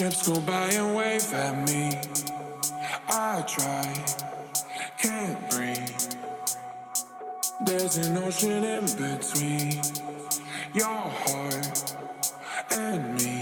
Ships go by and wave at me. I try, can't breathe. There's an ocean in between your heart and me.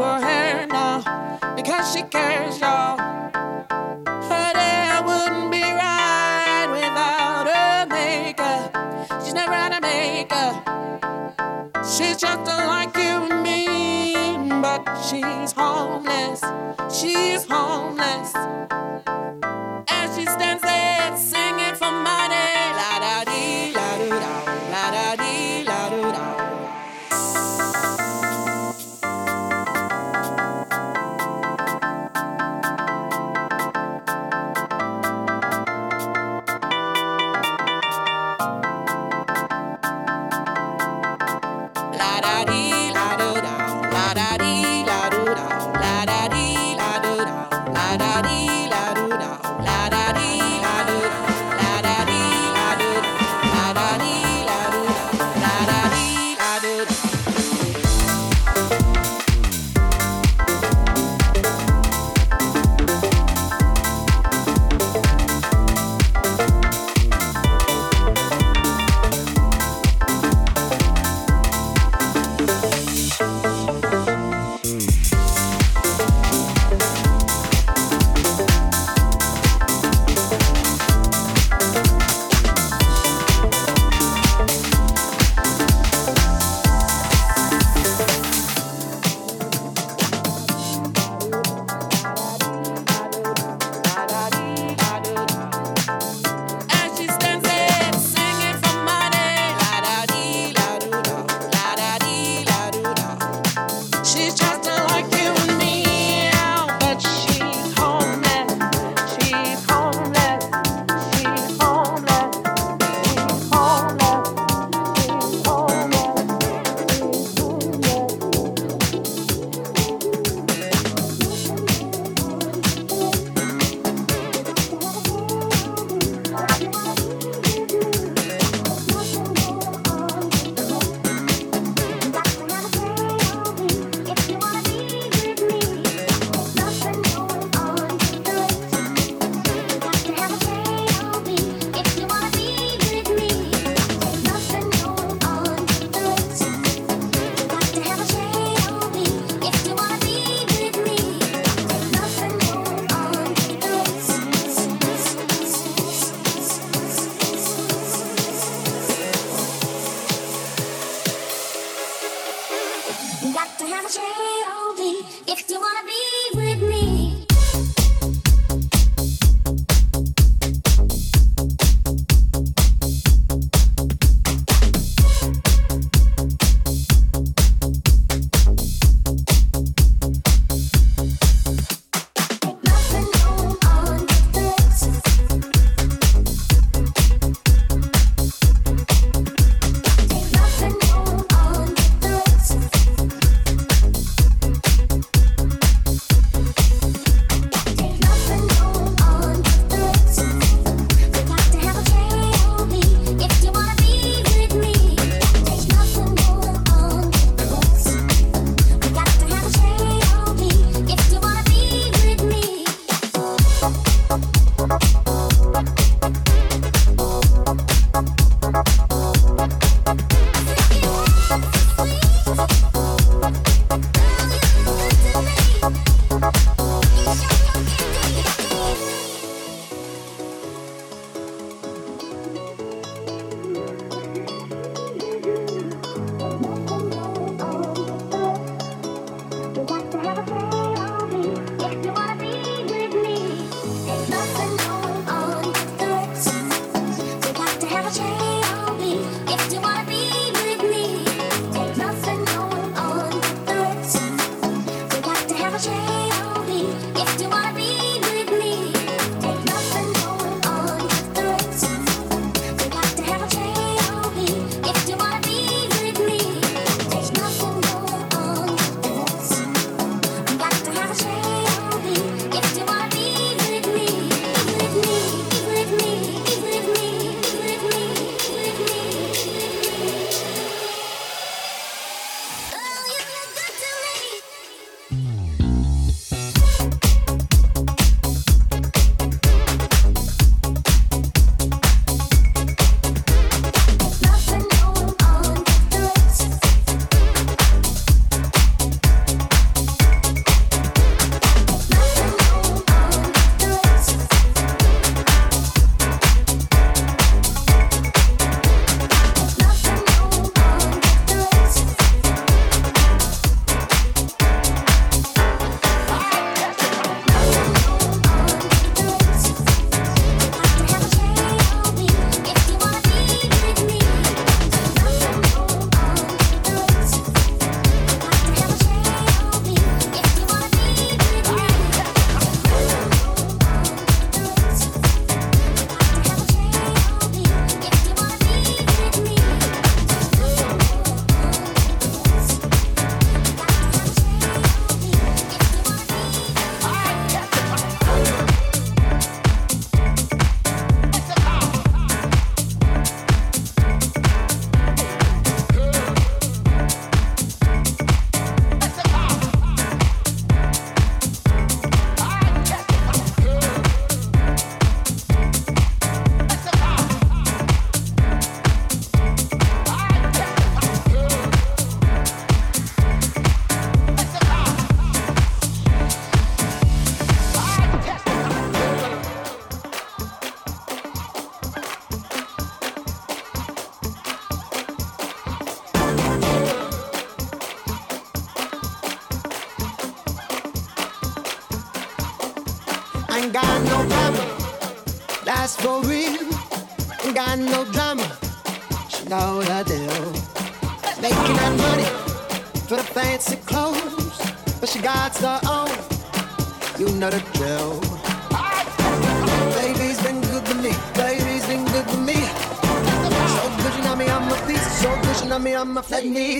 her hair now because she cares, y'all. Her hair wouldn't be right without her makeup. She's never had a makeup. She's just like you and me, but she's homeless. She's homeless. As she stands there singing for money. Like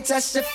testify.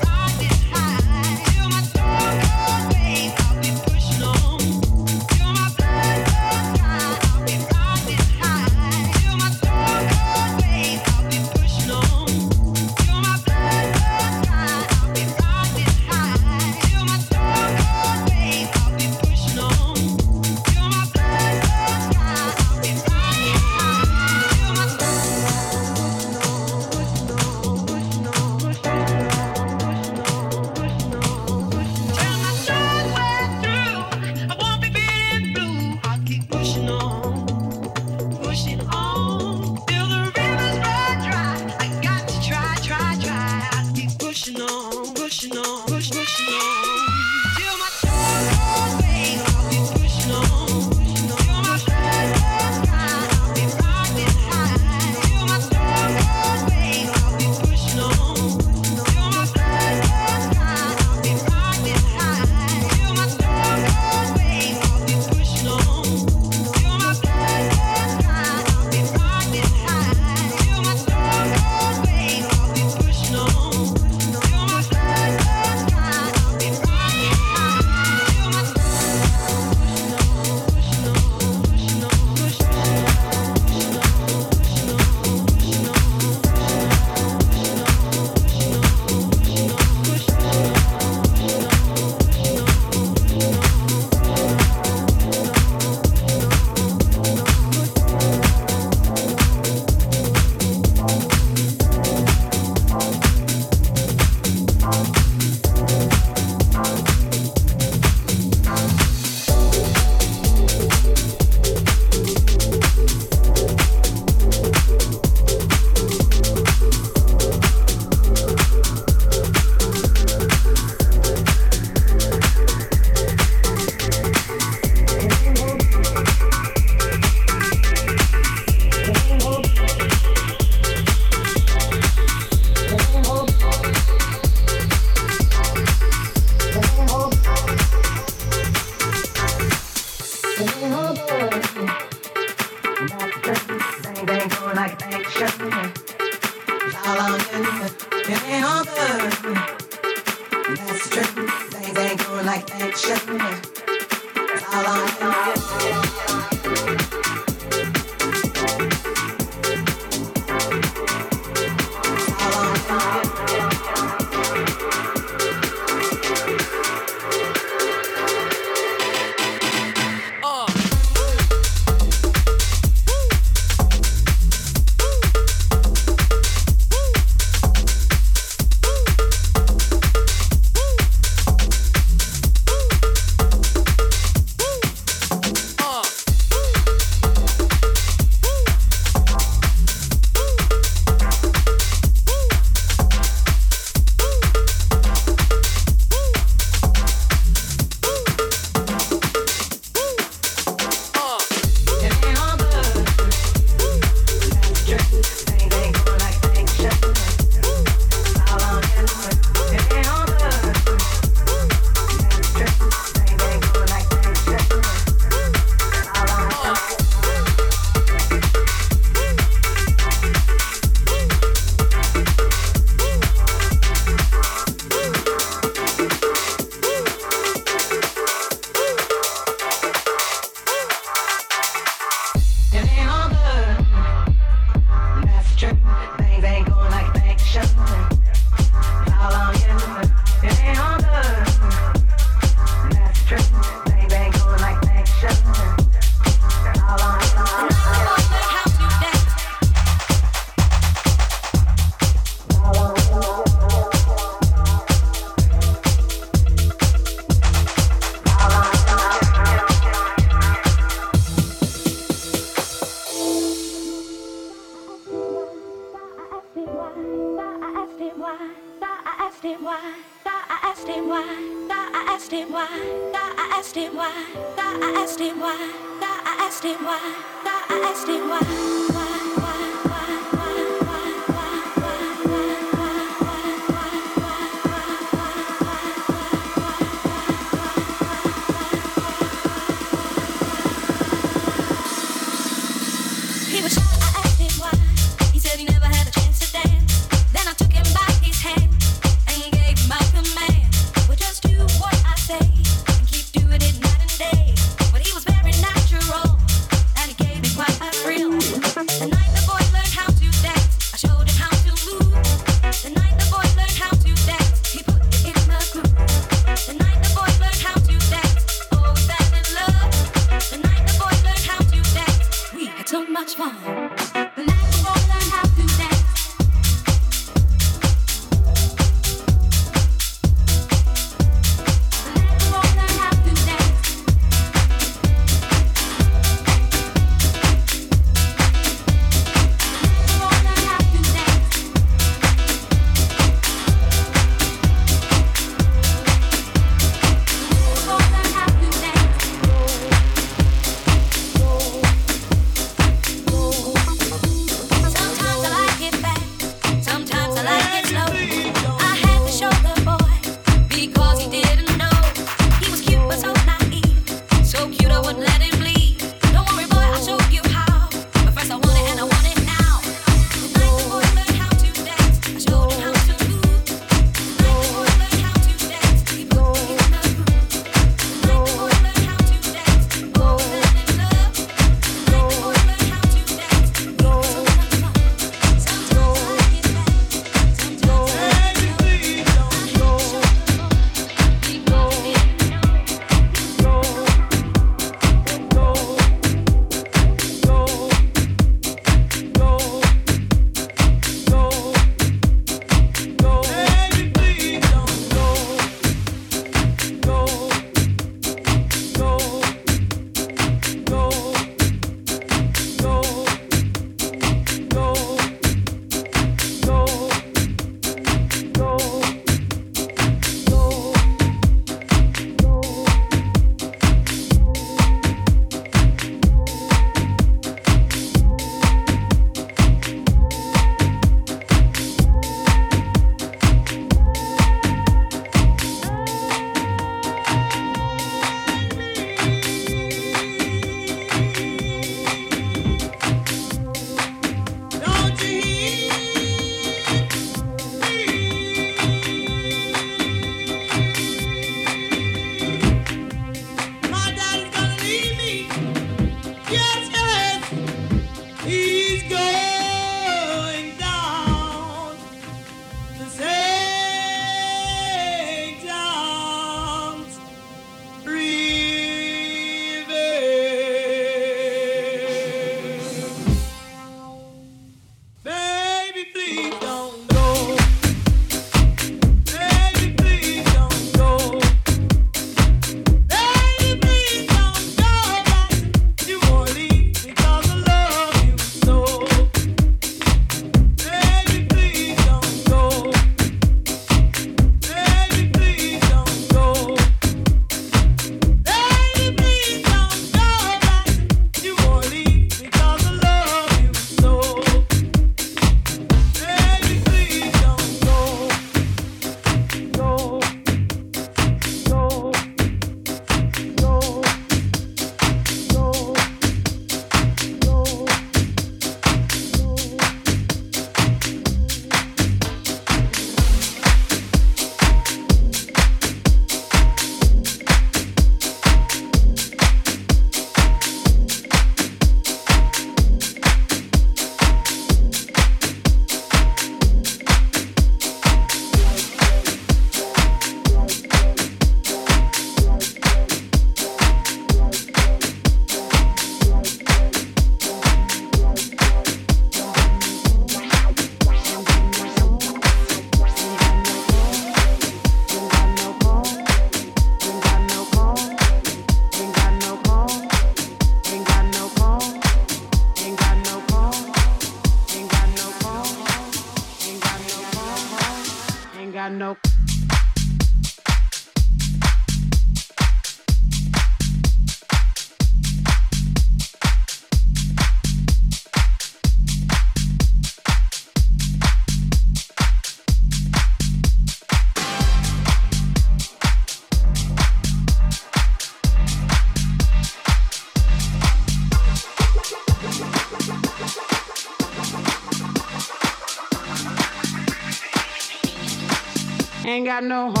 Got no home,